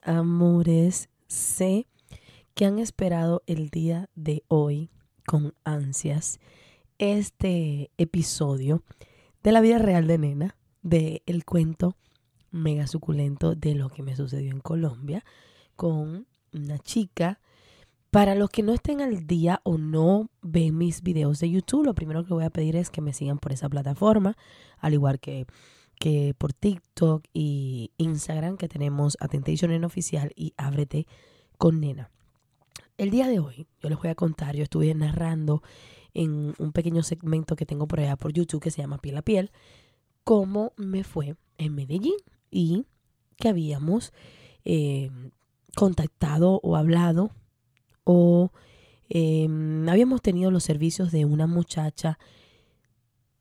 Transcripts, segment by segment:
Amores. Sé que han esperado el día de hoy con ansias este episodio de la vida real de Nena, de el cuento mega suculento de lo que me sucedió en Colombia con una chica. Para los que no estén al día o no ven mis videos de YouTube, lo primero que voy a pedir es que me sigan por esa plataforma, al igual que que por TikTok y Instagram que tenemos Attentation en Oficial y Ábrete con Nena. El día de hoy yo les voy a contar, yo estuve narrando en un pequeño segmento que tengo por allá por YouTube que se llama Piel a Piel, cómo me fue en Medellín y que habíamos eh, contactado o hablado o em, habíamos tenido los servicios de una muchacha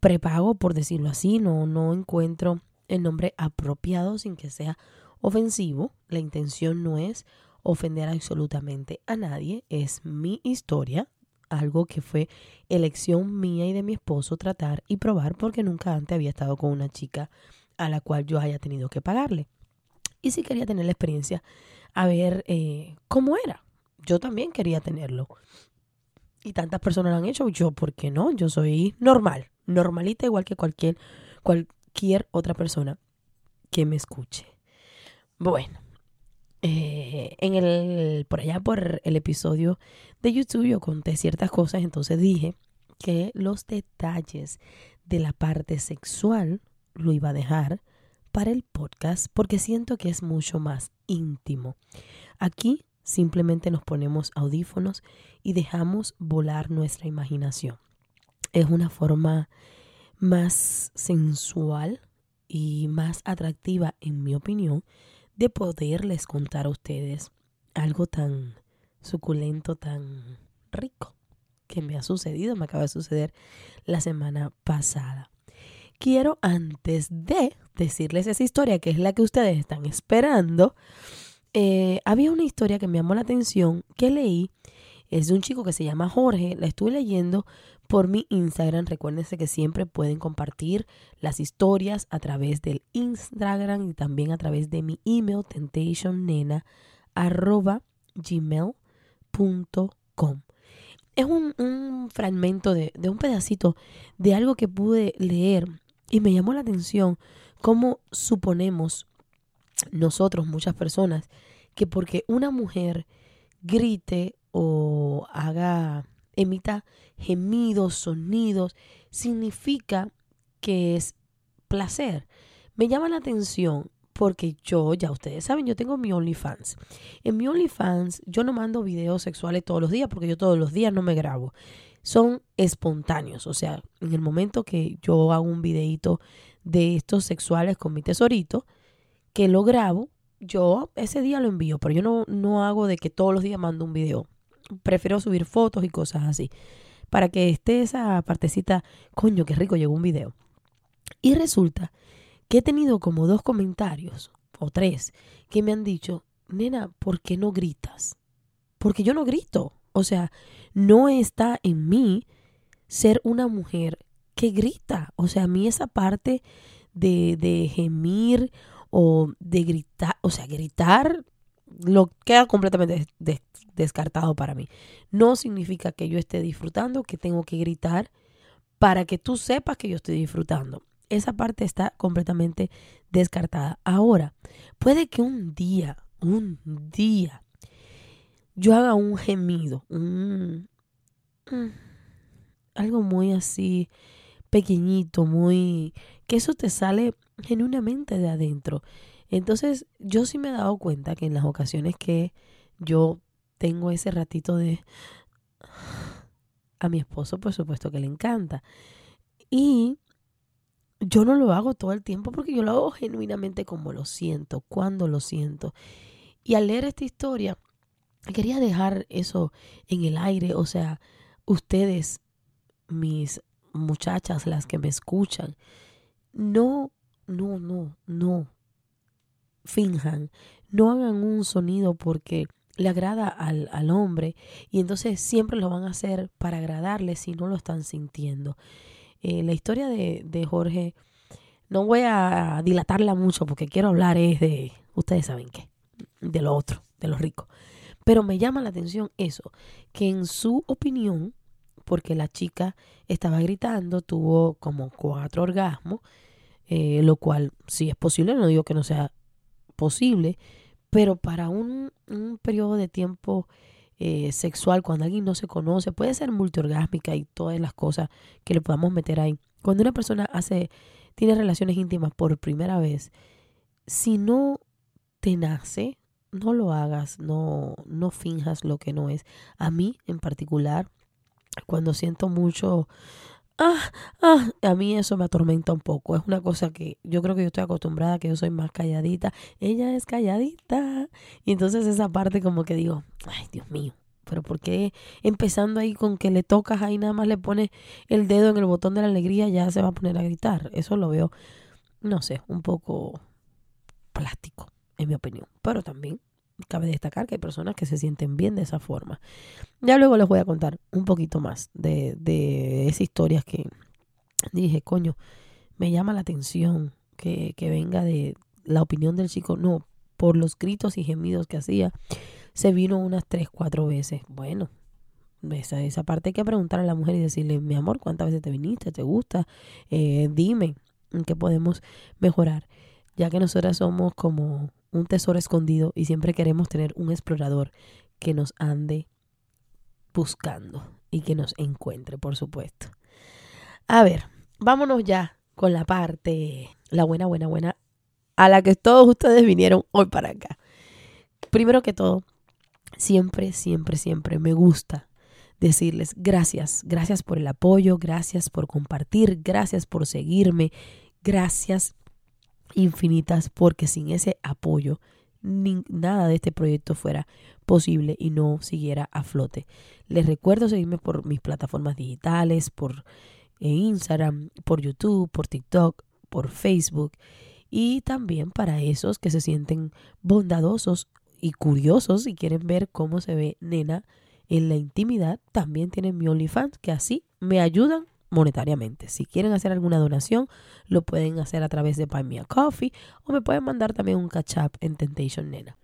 prepago, por decirlo así, no, no encuentro el nombre apropiado sin que sea ofensivo. La intención no es ofender absolutamente a nadie, es mi historia, algo que fue elección mía y de mi esposo tratar y probar porque nunca antes había estado con una chica a la cual yo haya tenido que pagarle. Y si quería tener la experiencia, a ver eh, cómo era. Yo también quería tenerlo. Y tantas personas lo han hecho, yo, ¿por qué no? Yo soy normal normalita igual que cualquier, cualquier otra persona que me escuche. Bueno, eh, en el, por allá por el episodio de YouTube yo conté ciertas cosas, entonces dije que los detalles de la parte sexual lo iba a dejar para el podcast porque siento que es mucho más íntimo. Aquí simplemente nos ponemos audífonos y dejamos volar nuestra imaginación es una forma más sensual y más atractiva, en mi opinión, de poderles contar a ustedes algo tan suculento, tan rico que me ha sucedido, me acaba de suceder la semana pasada. Quiero antes de decirles esa historia, que es la que ustedes están esperando, eh, había una historia que me llamó la atención, que leí, es de un chico que se llama Jorge, la estuve leyendo por mi Instagram. Recuérdense que siempre pueden compartir las historias a través del Instagram y también a través de mi email temptationnena.gmail.com. Es un, fragmento de, de un pedacito de algo que pude leer y me llamó la atención cómo suponemos nosotros, muchas personas, que porque una mujer grite o haga emita gemidos, sonidos, significa que es placer. Me llama la atención porque yo, ya ustedes saben, yo tengo mi OnlyFans. En mi OnlyFans yo no mando videos sexuales todos los días porque yo todos los días no me grabo. Son espontáneos, o sea, en el momento que yo hago un videito de estos sexuales con mi tesorito, que lo grabo, yo ese día lo envío, pero yo no, no hago de que todos los días mando un video prefiero subir fotos y cosas así. Para que esté esa partecita, coño, qué rico, llegó un video. Y resulta que he tenido como dos comentarios o tres que me han dicho, nena, ¿por qué no gritas? Porque yo no grito. O sea, no está en mí ser una mujer que grita. O sea, a mí esa parte de, de gemir o de gritar, o sea, gritar lo queda completamente descartado para mí. No significa que yo esté disfrutando, que tengo que gritar para que tú sepas que yo estoy disfrutando. Esa parte está completamente descartada. Ahora, puede que un día, un día, yo haga un gemido, mm, algo muy así pequeñito, muy que eso te sale genuinamente de adentro entonces, yo sí me he dado cuenta que en las ocasiones que yo tengo ese ratito de... A mi esposo, por supuesto que le encanta. Y yo no lo hago todo el tiempo porque yo lo hago genuinamente como lo siento, cuando lo siento. Y al leer esta historia, quería dejar eso en el aire, o sea, ustedes, mis muchachas, las que me escuchan, no, no, no, no finjan, no hagan un sonido porque le agrada al, al, hombre y entonces siempre lo van a hacer para agradarle si no lo están sintiendo. Eh, la historia de, de, Jorge, no voy a dilatarla mucho porque quiero hablar es de, ustedes saben qué, de lo otro, de lo rico. Pero me llama la atención eso, que en su opinión, porque la chica estaba gritando, tuvo como cuatro orgasmos, eh, lo cual si es posible, no digo que no sea posible, pero para un, un periodo de tiempo eh, sexual, cuando alguien no se conoce, puede ser multiorgásmica y todas las cosas que le podamos meter ahí. Cuando una persona hace, tiene relaciones íntimas por primera vez, si no te nace, no lo hagas, no, no finjas lo que no es. A mí en particular, cuando siento mucho, ah, ah, a mí eso me atormenta un poco. Es una cosa que yo creo que yo estoy acostumbrada, que yo soy más calladita. Ella es calladita. Y entonces esa parte como que digo, ay, Dios mío. Pero ¿por qué empezando ahí con que le tocas ahí nada más le pones el dedo en el botón de la alegría ya se va a poner a gritar? Eso lo veo, no sé, un poco plástico, en mi opinión. Pero también cabe destacar que hay personas que se sienten bien de esa forma. Ya luego les voy a contar un poquito más de, de esas historias que dije, coño, me llama la atención que, que venga de la opinión del chico. No, por los gritos y gemidos que hacía, se vino unas tres, cuatro veces. Bueno, esa, esa parte hay que preguntar a la mujer y decirle, mi amor, ¿cuántas veces te viniste? ¿Te gusta? Eh, dime qué podemos mejorar. Ya que nosotras somos como un tesoro escondido y siempre queremos tener un explorador que nos ande buscando y que nos encuentre, por supuesto. A ver, vámonos ya con la parte, la buena, buena, buena, a la que todos ustedes vinieron hoy para acá. Primero que todo, siempre, siempre, siempre me gusta decirles gracias, gracias por el apoyo, gracias por compartir, gracias por seguirme, gracias infinitas porque sin ese apoyo nada de este proyecto fuera posible y no siguiera a flote. Les recuerdo seguirme por mis plataformas digitales, por eh, Instagram, por YouTube, por TikTok, por Facebook y también para esos que se sienten bondadosos y curiosos y quieren ver cómo se ve nena en la intimidad, también tienen mi OnlyFans que así me ayudan monetariamente. Si quieren hacer alguna donación, lo pueden hacer a través de Buy Me a Coffee o me pueden mandar también un catch up en Temptation Nena.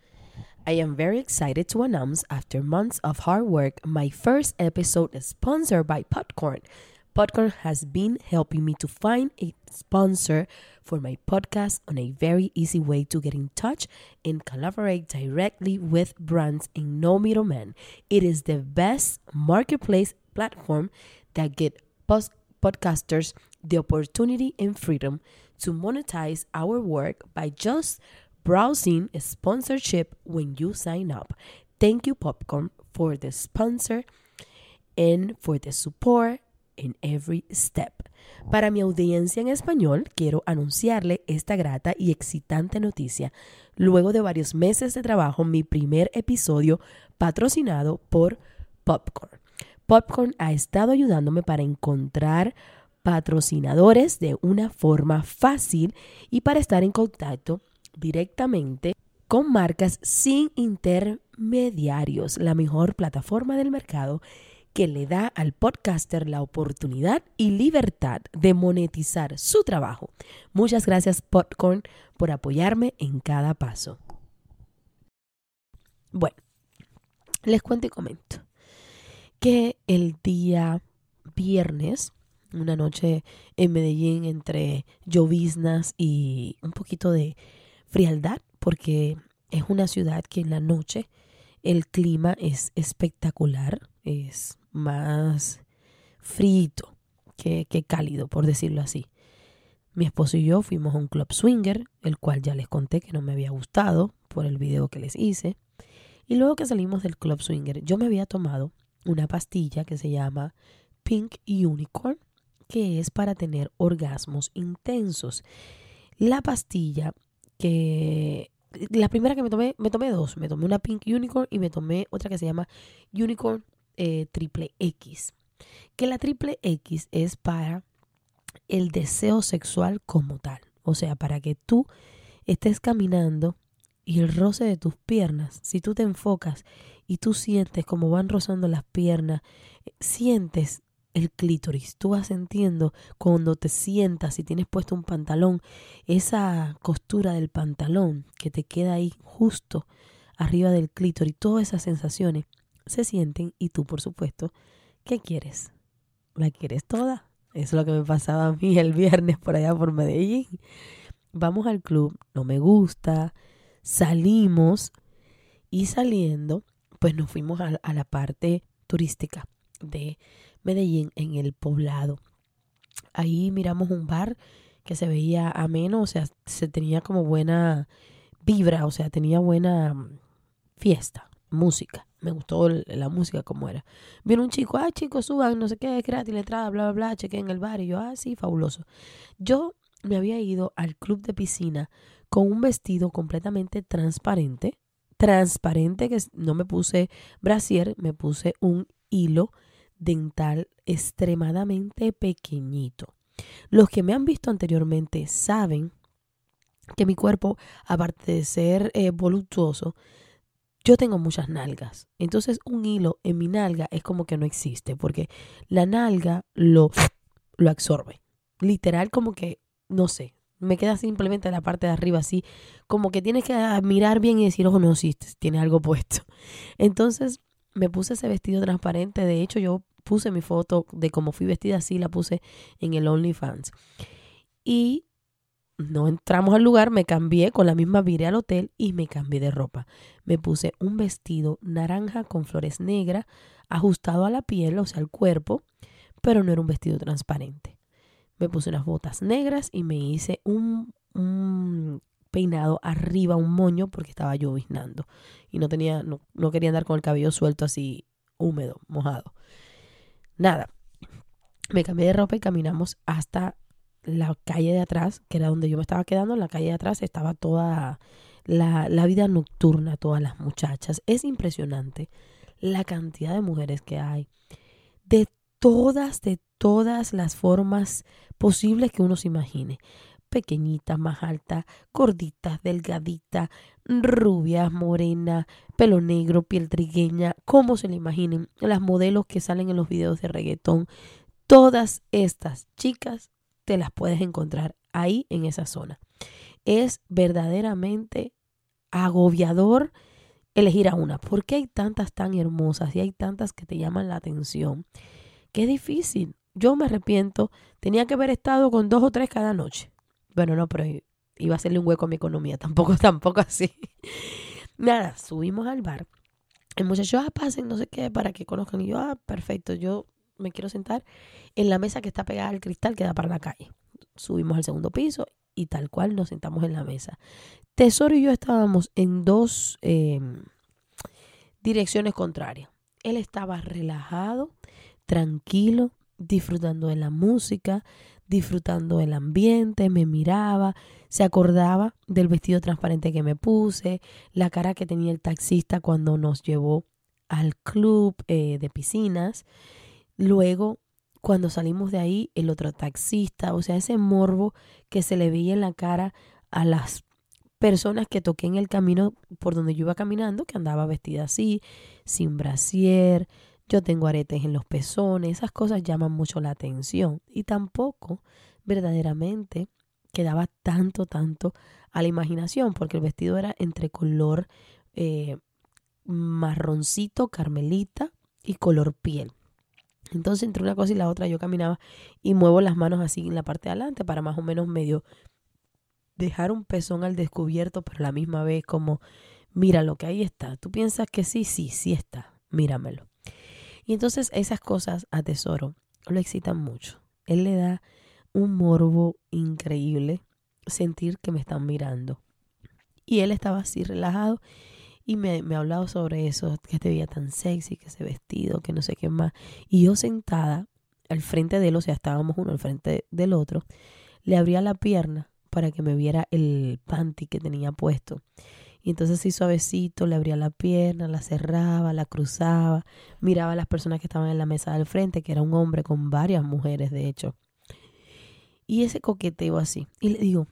I am very excited to announce, after months of hard work, my first episode is sponsored by Popcorn. Popcorn has been helping me to find a sponsor for my podcast on a very easy way to get in touch and collaborate directly with brands in no middleman. It is the best marketplace platform that get podcasters the opportunity and freedom to monetize our work by just browsing sponsorship when you sign up. Thank you, Popcorn, for the sponsor and for the support in every step. Para mi audiencia en español, quiero anunciarle esta grata y excitante noticia. Luego de varios meses de trabajo, mi primer episodio patrocinado por Popcorn. Popcorn ha estado ayudándome para encontrar patrocinadores de una forma fácil y para estar en contacto directamente con marcas sin intermediarios, la mejor plataforma del mercado que le da al podcaster la oportunidad y libertad de monetizar su trabajo. Muchas gracias Popcorn por apoyarme en cada paso. Bueno, les cuento y comento que el día viernes, una noche en Medellín entre lloviznas y un poquito de frialdad, porque es una ciudad que en la noche el clima es espectacular, es más frito que, que cálido, por decirlo así. Mi esposo y yo fuimos a un club swinger, el cual ya les conté que no me había gustado por el video que les hice. Y luego que salimos del club swinger, yo me había tomado una pastilla que se llama Pink Unicorn, que es para tener orgasmos intensos. La pastilla que la primera que me tomé, me tomé dos. Me tomé una Pink Unicorn y me tomé otra que se llama Unicorn eh, Triple X. Que la Triple X es para el deseo sexual como tal. O sea, para que tú estés caminando y el roce de tus piernas, si tú te enfocas y tú sientes como van rozando las piernas, sientes el clítoris. Tú vas sintiendo cuando te sientas y tienes puesto un pantalón, esa costura del pantalón que te queda ahí justo arriba del clítoris, todas esas sensaciones se sienten y tú, por supuesto, ¿qué quieres? ¿La quieres toda? Eso es lo que me pasaba a mí el viernes por allá por Medellín. Vamos al club, no me gusta, salimos y saliendo, pues nos fuimos a, la parte turística de Medellín, en el poblado. Ahí miramos un bar que se veía ameno, o sea, se tenía como buena vibra, o sea, tenía buena mm, fiesta, música. Me gustó la música como era. Vino un chico, ah, chicos, suban, no sé qué, es gratis la entrada, bla, bla, bla, chequé en el bar. Y yo, ah, sí, fabuloso. Yo me había ido al club de piscina con un vestido completamente transparente. Transparente, que no me puse brasier, me puse un hilo dental extremadamente pequeñito. Los que me han visto anteriormente saben que mi cuerpo, aparte de ser eh, voluptuoso, yo tengo muchas nalgas. Entonces un hilo en mi nalga es como que no existe, porque la nalga lo, lo absorbe. Literal como que, no sé, me queda simplemente la parte de arriba así, como que tienes que mirar bien y decir, oh no, sí, tiene algo puesto. Entonces me puse ese vestido transparente. De hecho, yo puse mi foto de cómo fui vestida así, la puse en el OnlyFans. Y no entramos al lugar, me cambié con la misma, viré al hotel y me cambié de ropa. Me puse un vestido naranja con flores negras, ajustado a la piel, o sea, al cuerpo, pero no era un vestido transparente. Me puse unas botas negras y me hice un, peinado arriba, un moño, porque estaba lloviznando. Y no tenía, no, no quería andar con el cabello suelto así, húmedo, mojado. Nada, me cambié de ropa y caminamos hasta la calle de atrás, que era donde yo me estaba quedando. En la calle de atrás estaba toda la, la vida nocturna, todas las muchachas. Es impresionante la cantidad de mujeres que hay. De todas, de todas las formas posibles que uno se imagine pequeñitas, más altas, gorditas, delgaditas, rubias, morenas, pelo negro, piel trigueña, como se le imaginen, las modelos que salen en los videos de reggaetón, todas estas chicas te las puedes encontrar ahí en esa zona. Es verdaderamente agobiador elegir a una, porque hay tantas tan hermosas y hay tantas que te llaman la atención, es difícil. Yo me arrepiento, tenía que haber estado con dos o tres cada noche. Bueno, no, pero iba a hacerle un hueco a mi economía. Tampoco, tampoco así. Nada, subimos al bar. El muchacho, ah, pasen, no sé qué, para que conozcan. Y yo, ah, perfecto, yo me quiero sentar en la mesa que está pegada al cristal que da para la calle. Subimos al segundo piso y tal cual nos sentamos en la mesa. Tesoro y yo estábamos en dos em, direcciones contrarias. Él estaba relajado, tranquilo, disfrutando de la música, disfrutando el ambiente, me miraba, se acordaba del vestido transparente que me puse, la cara que tenía el taxista cuando nos llevó al club eh, de piscinas. Luego, cuando salimos de ahí, el otro taxista, o sea, ese morbo que se le veía en la cara a las personas que toqué en el camino por donde yo iba caminando, que andaba vestida así, sin brasier, yo tengo aretes en los pezones, esas cosas llaman mucho la atención y tampoco verdaderamente quedaba tanto, tanto a la imaginación, porque el vestido era entre color eh, marroncito, carmelita y color piel. Entonces, entre una cosa y la otra, yo caminaba y muevo las manos así en la parte de adelante para más o menos medio dejar un pezón al descubierto, pero a la misma vez como, mira lo que ahí está. Tú piensas que sí, sí, sí está, míramelo. Y entonces esas cosas a Tesoro lo excitan mucho. Él le da un morbo increíble sentir que me están mirando. Y él estaba así relajado y me, me ha hablado sobre eso, que te veía tan sexy, que ese vestido, que no sé qué más. Y yo sentada al frente de él, o sea, estábamos uno al frente del otro, le abría la pierna para que me viera el panty que tenía puesto. Y entonces sí suavecito, le abría la pierna, la cerraba, la cruzaba, miraba a las personas que estaban en la mesa del frente, que era un hombre con varias mujeres, de hecho. Y ese coqueteo así. Y le digo,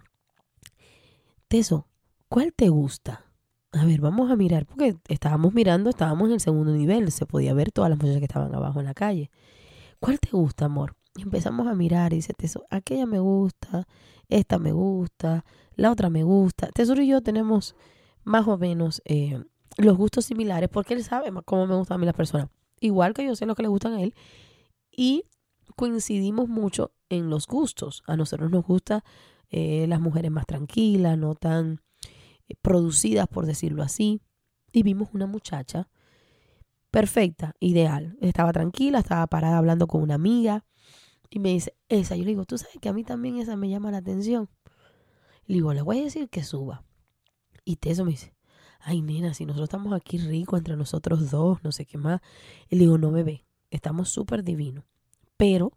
Teso, ¿cuál te gusta? A ver, vamos a mirar, porque estábamos mirando, estábamos en el segundo nivel, se podía ver todas las muchachas que estaban abajo en la calle. ¿Cuál te gusta, amor? Y empezamos a mirar y dice Teso, aquella me gusta, esta me gusta, la otra me gusta. Tesoro y yo tenemos más o menos eh, los gustos similares, porque él sabe cómo me gustan a mí las personas, igual que yo sé lo que le gustan a él, y coincidimos mucho en los gustos. A nosotros nos gusta eh, las mujeres más tranquilas, no tan eh, producidas, por decirlo así. Y vimos una muchacha perfecta, ideal. Estaba tranquila, estaba parada hablando con una amiga. Y me dice, esa, yo le digo, tú sabes que a mí también esa me llama la atención. Le digo, le voy a decir que suba. Y Teso me dice, ay nena, si nosotros estamos aquí ricos entre nosotros dos, no sé qué más. Y le digo, no bebé, estamos súper divinos. Pero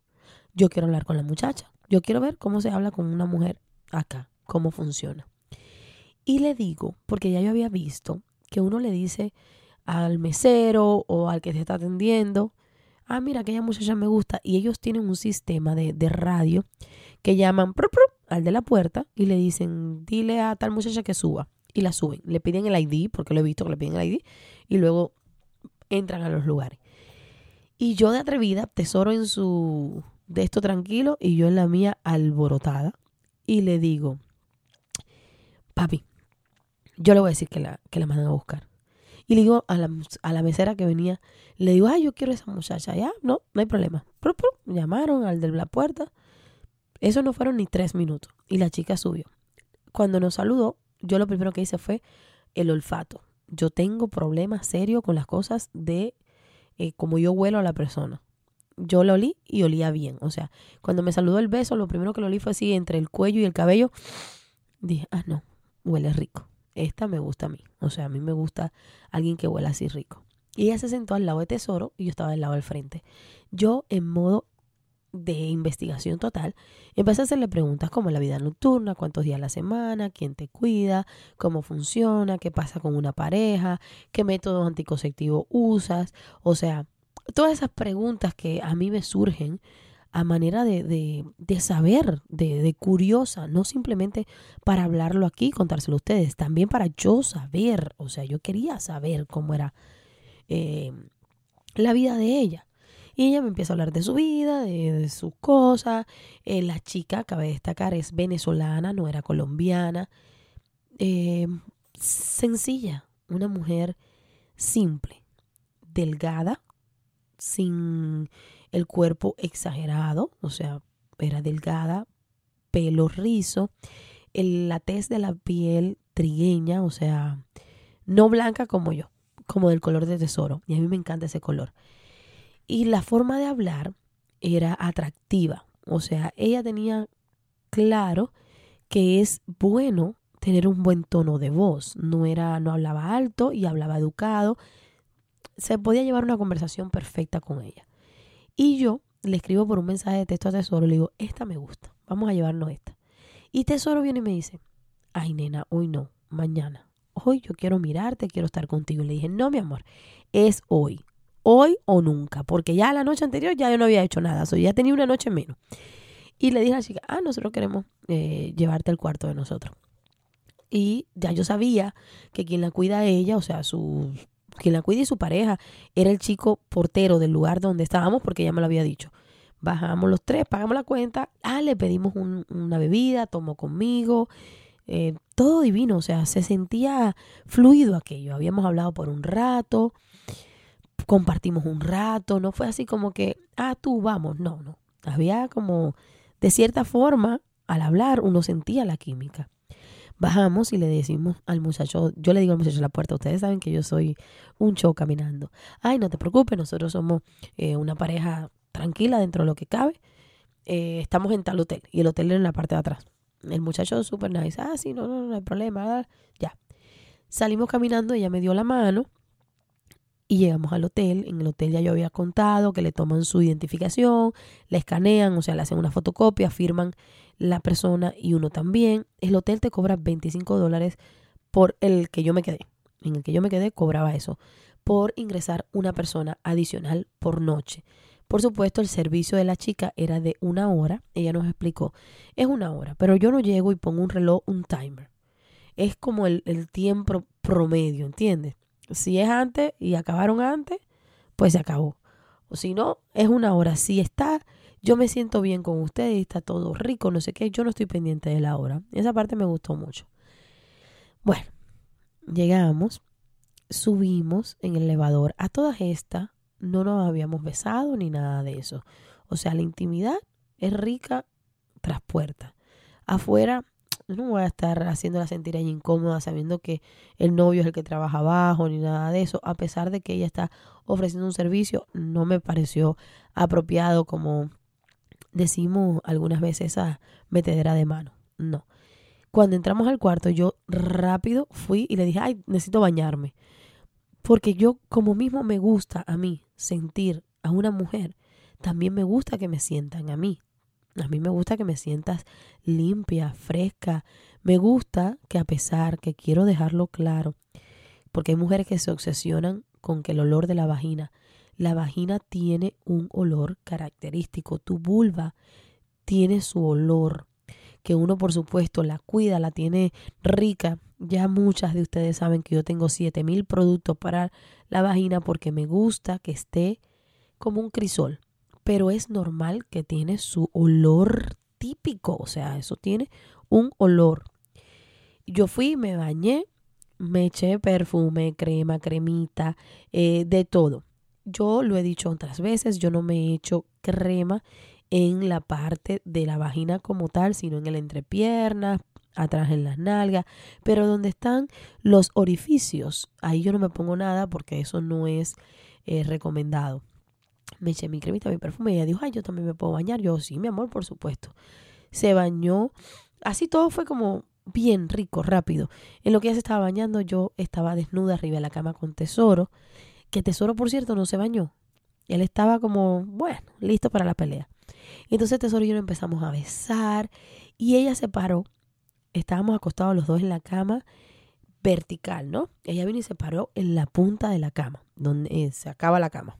yo quiero hablar con la muchacha. Yo quiero ver cómo se habla con una mujer acá, cómo funciona. Y le digo, porque ya yo había visto que uno le dice al mesero o al que te está atendiendo, ah, mira, aquella muchacha me gusta. Y ellos tienen un sistema de, de radio que llaman al de la puerta y le dicen, dile a tal muchacha que suba y la suben. Le piden el ID, porque lo he visto que le piden el ID, y luego entran a los lugares. Y yo de atrevida, tesoro en su de esto tranquilo y yo en la mía alborotada. Y le digo, papi, yo le voy a decir que la, que la mandan a buscar. Y le digo a la, a la mesera que venía, le digo, ay, yo quiero a esa muchacha. Ya, no, no hay problema. Llamaron al de la puerta. Eso no fueron ni tres minutos. Y la chica subió. Cuando nos saludó, yo lo primero que hice fue el olfato. Yo tengo problemas serios con las cosas de eh, como yo huelo a la persona. Yo lo olí y olía bien. O sea, cuando me saludó el beso, lo primero que lo olí fue así entre el cuello y el cabello. Dije, ah, no, huele rico. Esta me gusta a mí. O sea, a mí me gusta alguien que huela así rico. Y ella se sentó al lado de Tesoro y yo estaba al lado del frente. Yo en modo de investigación total, empecé a hacerle preguntas como la vida nocturna, cuántos días a la semana, quién te cuida, cómo funciona, qué pasa con una pareja, qué métodos anticonceptivos usas, o sea, todas esas preguntas que a mí me surgen a manera de, de, saber, de, de, curiosa, no simplemente para hablarlo aquí, contárselo a ustedes, también para yo saber, o sea, yo quería saber cómo era eh, la vida de ella. Y ella me empieza a hablar de su vida, de, sus cosas. Eh, la chica, cabe destacar, es venezolana, no era colombiana. Eh, sencilla, una mujer simple, delgada, sin el cuerpo exagerado, o sea, era delgada, pelo rizo, el, la tez de la piel trigueña, o sea, no blanca como yo, como del color de tesoro. Y a mí me encanta ese color. Y la forma de hablar era atractiva. O sea, ella tenía claro que es bueno tener un buen tono de voz. No era, no hablaba alto y hablaba educado. Se podía llevar una conversación perfecta con ella. Y yo le escribo por un mensaje de texto a Tesoro, le digo, esta me gusta, vamos a llevarnos esta. Y Tesoro viene y me dice, ay nena, hoy no, mañana. Hoy yo quiero mirarte, quiero estar contigo. Y le dije, no, mi amor, es hoy hoy o nunca, porque ya la noche anterior ya yo no había hecho nada, ya tenía una noche menos. Y le dije a la chica, ah, nosotros queremos eh, llevarte al cuarto de nosotros. Y ya yo sabía que quien la cuida a ella, o sea, su, quien la cuida y su pareja, era el chico portero del lugar donde estábamos, porque ella me lo había dicho. Bajamos los tres, pagamos la cuenta, ah, le pedimos una bebida, tomó conmigo, eh, todo divino, o sea, se sentía fluido aquello. Habíamos hablado por un rato, compartimos un rato, no fue así como que, ah, tú vamos, no, no. Había como, de cierta forma, al hablar uno sentía la química. Bajamos y le decimos al muchacho, yo le digo al muchacho la puerta, ustedes saben que yo soy un show caminando. Ay, no te preocupes, nosotros somos eh, una pareja tranquila dentro de lo que cabe. Eh, estamos en tal hotel y el hotel en la parte de atrás. El muchacho súper nice, ah, sí, no, no, no hay problema, ya. Salimos caminando, ella me dio la mano Y llegamos al hotel. En el hotel ya yo había contado que le toman su identificación, la escanean, o sea, le hacen una fotocopia, firman la persona y uno también. El hotel te cobra 25 dólares por el que yo me quedé. En el que yo me quedé cobraba eso. Por ingresar una persona adicional por noche. Por supuesto, el servicio de la chica era de una hora. Ella nos explicó, es una hora, pero yo no llego y pongo un reloj, un timer. Es como el, el tiempo promedio, ¿entiendes? Si es antes y acabaron antes, pues se acabó. O si no, es una hora. Si está, yo me siento bien con ustedes está todo rico, no sé qué, yo no estoy pendiente de la hora. Esa parte me gustó mucho. Bueno, llegamos, subimos en el elevador. A todas estas no nos habíamos besado ni nada de eso. O sea, la intimidad es rica tras puerta. Afuera no voy a estar haciéndola sentir ahí incómoda sabiendo que el novio es el que trabaja abajo ni nada de eso. A pesar de que ella está ofreciendo un servicio, no me pareció apropiado como decimos algunas veces a metedera de mano. No. Cuando entramos al cuarto, yo rápido fui y le dije, ay, necesito bañarme. Porque yo como mismo me gusta a mí sentir a una mujer, también me gusta que me sientan a mí. A mí me gusta que me sientas limpia, fresca. Me gusta que a pesar que quiero dejarlo claro, porque hay mujeres que se obsesionan con que el olor de la vagina, la vagina tiene un olor característico, tu vulva tiene su olor, que uno por supuesto la cuida, la tiene rica. Ya muchas de ustedes saben que yo tengo 7000 productos para la vagina porque me gusta que esté como un crisol pero es normal que tiene su olor típico, o sea, eso tiene un olor. Yo fui, me bañé, me eché perfume, crema, cremita, eh, de todo. Yo lo he dicho otras veces, yo no me he hecho crema en la parte de la vagina como tal, sino en el entrepiernas, atrás en las nalgas, pero donde están los orificios, ahí yo no me pongo nada porque eso no es eh, recomendado me eché mi cremita, mi perfume y ella dijo, ay, yo también me puedo bañar. Yo, sí, mi amor, por supuesto. Se bañó. Así todo fue como bien rico, rápido. En lo que ella se estaba bañando, yo estaba desnuda arriba de la cama con Tesoro, que Tesoro, por cierto, no se bañó. Él estaba como, bueno, listo para la pelea. Y entonces Tesoro y yo empezamos a besar y ella se paró. Estábamos acostados los dos en la cama vertical, ¿no? Ella vino y se paró en la punta de la cama, donde eh, se acaba la cama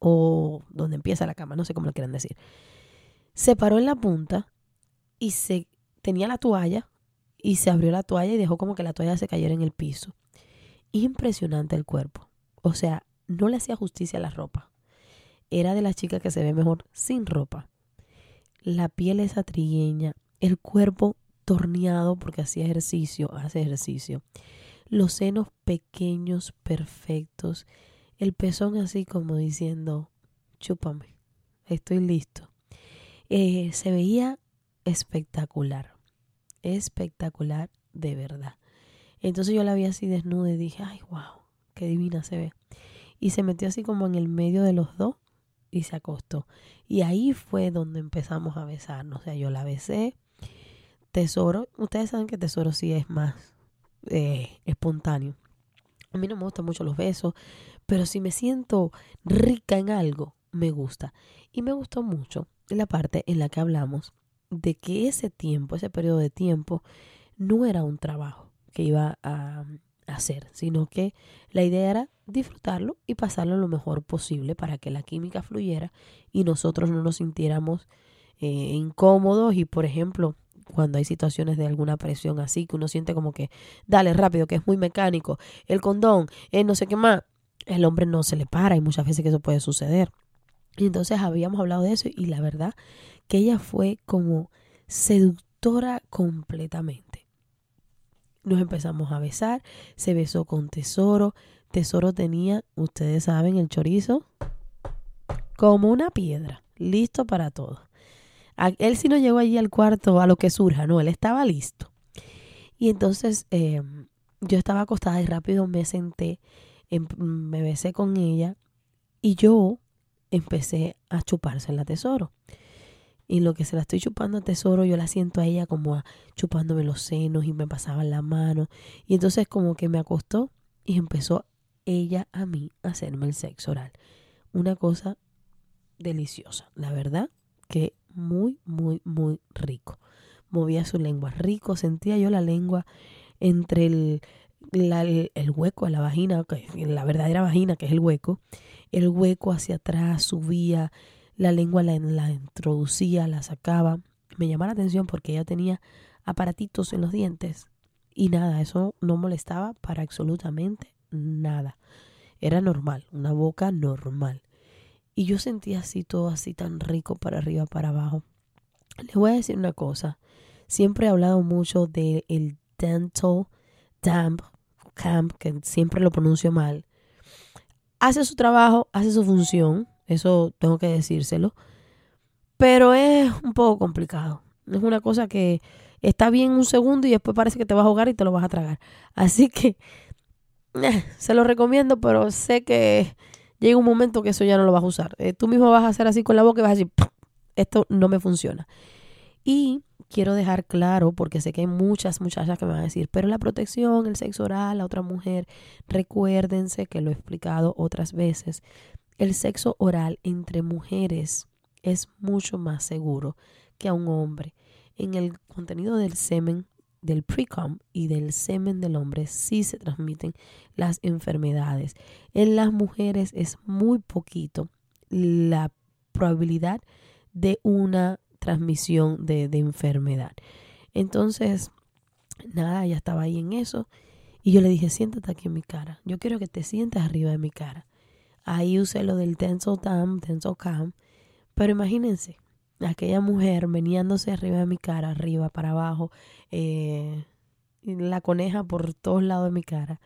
o donde empieza la cama, no sé cómo lo quieren decir. Se paró en la punta y se tenía la toalla y se abrió la toalla y dejó como que la toalla se cayera en el piso. Impresionante el cuerpo. O sea, no le hacía justicia a la ropa. Era de las chicas que se ve mejor sin ropa. La piel es atrigueña, el cuerpo torneado porque hacía ejercicio, hace ejercicio. Los senos pequeños, perfectos el pezón así como diciendo, chúpame, estoy listo. Eh, se veía espectacular, espectacular de verdad. Entonces yo la vi así desnuda y dije, ay, wow, qué divina se ve. Y se metió así como en el medio de los dos y se acostó. Y ahí fue donde empezamos a besarnos. O sea, yo la besé. Tesoro, ustedes saben que Tesoro sí es más eh, espontáneo. A mí no me gustan mucho los besos, pero si me siento rica en algo, me gusta. Y me gustó mucho la parte en la que hablamos de que ese tiempo, ese periodo de tiempo, no era un trabajo que iba a, hacer, sino que la idea era disfrutarlo y pasarlo lo mejor posible para que la química fluyera y nosotros no nos sintiéramos eh, incómodos y, por ejemplo, cuando hay situaciones de alguna presión así, que uno siente como que, dale rápido, que es muy mecánico, el condón, el no sé qué más, el hombre no se le para y muchas veces que eso puede suceder. Y entonces habíamos hablado de eso y la verdad que ella fue como seductora completamente. Nos empezamos a besar, se besó con Tesoro. Tesoro tenía, ustedes saben, el chorizo como una piedra, listo para todo. Él sí no llegó allí al cuarto a lo que surja, no, él estaba listo. Y entonces em, yo estaba acostada y rápido me senté me besé con ella y yo empecé a chuparse la tesoro. Y lo que se la estoy chupando a tesoro, yo la siento a ella como chupándome los senos y me pasaba la mano. Y entonces como que me acostó y empezó ella a mí hacerme el sexo oral. Una cosa deliciosa, la verdad que muy, muy, muy rico. Movía su lengua rico, sentía yo la lengua entre el, el, hueco de la vagina, la verdadera vagina que es el hueco, el hueco hacia atrás subía, la lengua la, la introducía, la sacaba. Me llamaba la atención porque ella tenía aparatitos en los dientes y nada, eso no molestaba para absolutamente nada. Era normal, una boca normal. Y yo sentía así todo así tan rico para arriba, para abajo. Le voy a decir una cosa. Siempre he hablado mucho del el dental damp que siempre lo pronuncio mal. Hace su trabajo, hace su función, eso tengo que decírselo. Pero es un poco complicado. Es una cosa que está bien un segundo y después parece que te vas a ahogar y te lo vas a tragar. Así que eh, se lo recomiendo, pero sé que llega un momento que eso ya no lo vas a usar. Eh, tú mismo vas a hacer así con la boca y vas a decir, esto no me funciona. Y quiero dejar claro, porque sé que hay muchas muchachas que me van a decir, pero la protección, el sexo oral a otra mujer, recuérdense que lo he explicado otras veces, el sexo oral entre mujeres es mucho más seguro que a un hombre. En el contenido del semen del precom y del semen del hombre sí se transmiten las enfermedades. En las mujeres es muy poquito la probabilidad de una transmisión de, de enfermedad. Entonces, nada, ya estaba ahí en eso. Y yo le dije, siéntate aquí en mi cara. Yo quiero que te sientas arriba de mi cara. Ahí usé lo del tenso tam, tenso cam. Pero imagínense, aquella mujer meneándose arriba de mi cara, arriba, para abajo, eh, la coneja por todos lados de mi cara.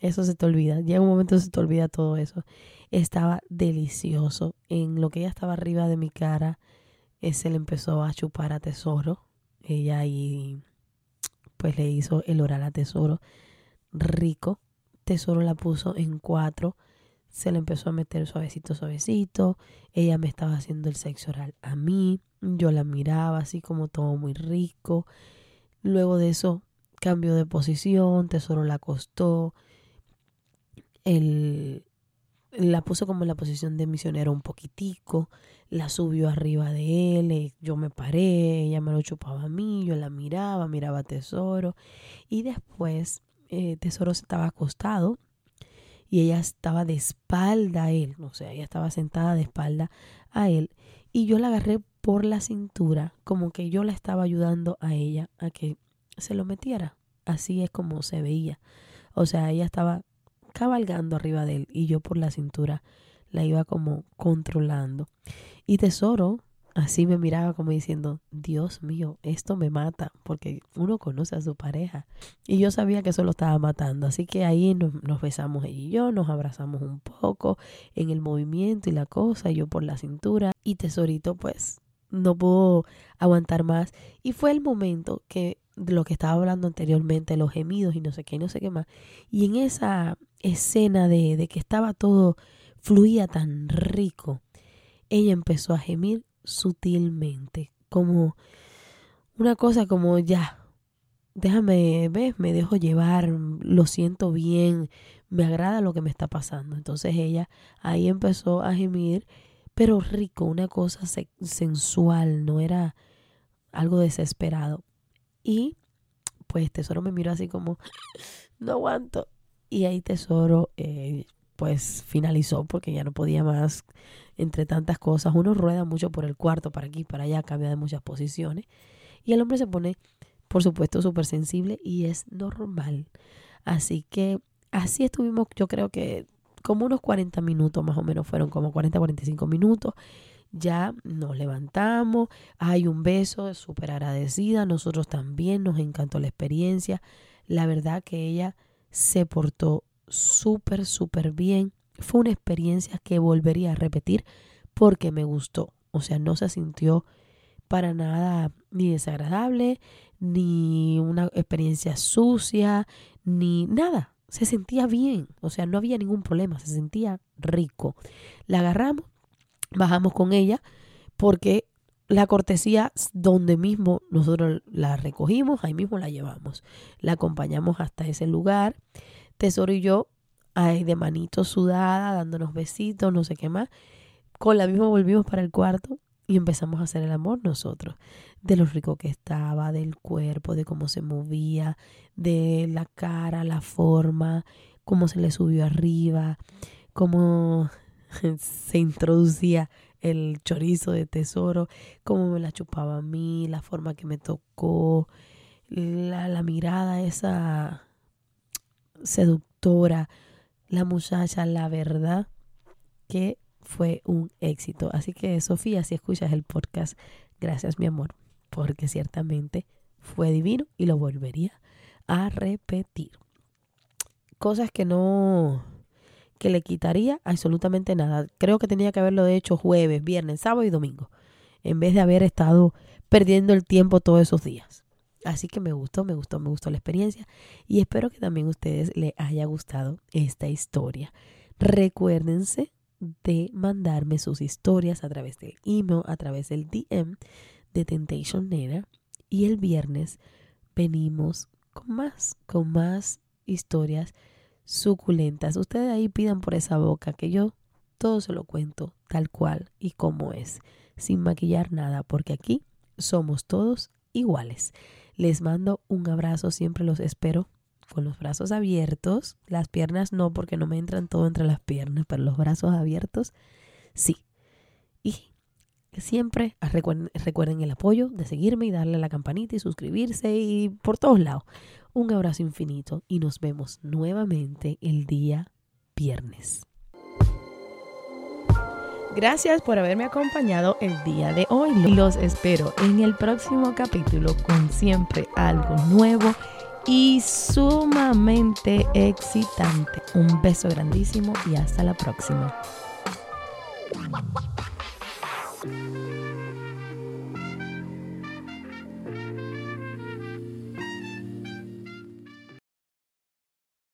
Eso se te olvida. Llega un momento se te olvida todo eso. Estaba delicioso. En lo que ella estaba arriba de mi cara, eh, se le empezó a chupar a Tesoro. Ella ahí, pues le hizo el oral a Tesoro rico. Tesoro la puso en cuatro se le empezó a meter suavecito, suavecito. Ella me estaba haciendo el sexo oral a mí. Yo la miraba así como todo muy rico. Luego de eso cambió de posición, Tesoro la acostó. Él la puso como en la posición de misionero un poquitico, la subió arriba de él, eh, yo me paré, ella me lo chupaba a mí, yo la miraba, miraba a Tesoro y después eh, Tesoro se estaba acostado y ella estaba de espalda a él, o sea, ella estaba sentada de espalda a él y yo la agarré por la cintura como que yo la estaba ayudando a ella a que se lo metiera. Así es como se veía. O sea, ella estaba cabalgando arriba de él y yo por la cintura la iba como controlando. Y Tesoro Así me miraba como diciendo, Dios mío, esto me mata, porque uno conoce a su pareja. Y yo sabía que eso lo estaba matando. Así que ahí nos, besamos ella y yo, nos abrazamos un poco en el movimiento y la cosa, yo por la cintura. Y Tesorito pues no pudo aguantar más. Y fue el momento que de lo que estaba hablando anteriormente, los gemidos y no sé qué, no sé qué más. Y en esa escena de, de que estaba todo, fluía tan rico, ella empezó a gemir sutilmente, como una cosa como ya, déjame, ves, me dejo llevar, lo siento bien, me agrada lo que me está pasando. Entonces ella ahí empezó a gemir, pero rico, una cosa sensual, no era algo desesperado. Y pues Tesoro me miró así como, no aguanto. Y ahí Tesoro eh, pues finalizó porque ya no podía más entre tantas cosas. Uno rueda mucho por el cuarto, para aquí, para allá, cambia de muchas posiciones. Y el hombre se pone, por supuesto, súper sensible y es normal. Así que así estuvimos, yo creo que como unos 40 minutos más o menos, fueron como 40, 45 minutos. Ya nos levantamos, hay un beso, súper agradecida, nosotros también nos encantó la experiencia. La verdad que ella se portó súper, súper bien fue una experiencia que volvería a repetir porque me gustó. O sea, no se sintió para nada ni desagradable, ni una experiencia sucia, ni nada. Se sentía bien, o sea, no había ningún problema, se sentía rico. La agarramos, bajamos con ella, porque la cortesía donde mismo nosotros la recogimos, ahí mismo la llevamos. La acompañamos hasta ese lugar. Tesoro y yo ay, de manito sudada, dándonos besitos, no sé qué más. Con la misma volvimos para el cuarto y empezamos a hacer el amor nosotros. De lo rico que estaba, del cuerpo, de cómo se movía, de la cara, la forma, cómo se le subió arriba, cómo se introducía el chorizo de tesoro, cómo me la chupaba a mí, la forma que me tocó, la, la mirada esa seductora la muchacha, la verdad que fue un éxito. Así que Sofía, si escuchas el podcast, gracias mi amor, porque ciertamente fue divino y lo volvería a repetir. Cosas que no, que le quitaría absolutamente nada. Creo que tenía que haberlo hecho jueves, viernes, sábado y domingo, en vez de haber estado perdiendo el tiempo todos esos días. Así que me gustó, me gustó, me gustó la experiencia y espero que también a ustedes les haya gustado esta historia. Recuérdense de mandarme sus historias a través del email, a través del DM de Temptation Nena y el viernes venimos con más, con más historias suculentas. Ustedes ahí pidan por esa boca que yo todo se lo cuento tal cual y como es, sin maquillar nada, porque aquí somos todos iguales. Les mando un abrazo, siempre los espero con los brazos abiertos. Las piernas no, porque no me entran todo entre las piernas, pero los brazos abiertos sí. Y siempre recuerden, recuerden el apoyo de seguirme y darle a la campanita y suscribirse y por todos lados. Un abrazo infinito y nos vemos nuevamente el día viernes. Gracias por haberme acompañado el día de hoy. Los espero en el próximo capítulo con siempre algo nuevo y sumamente excitante. Un beso grandísimo y hasta la próxima.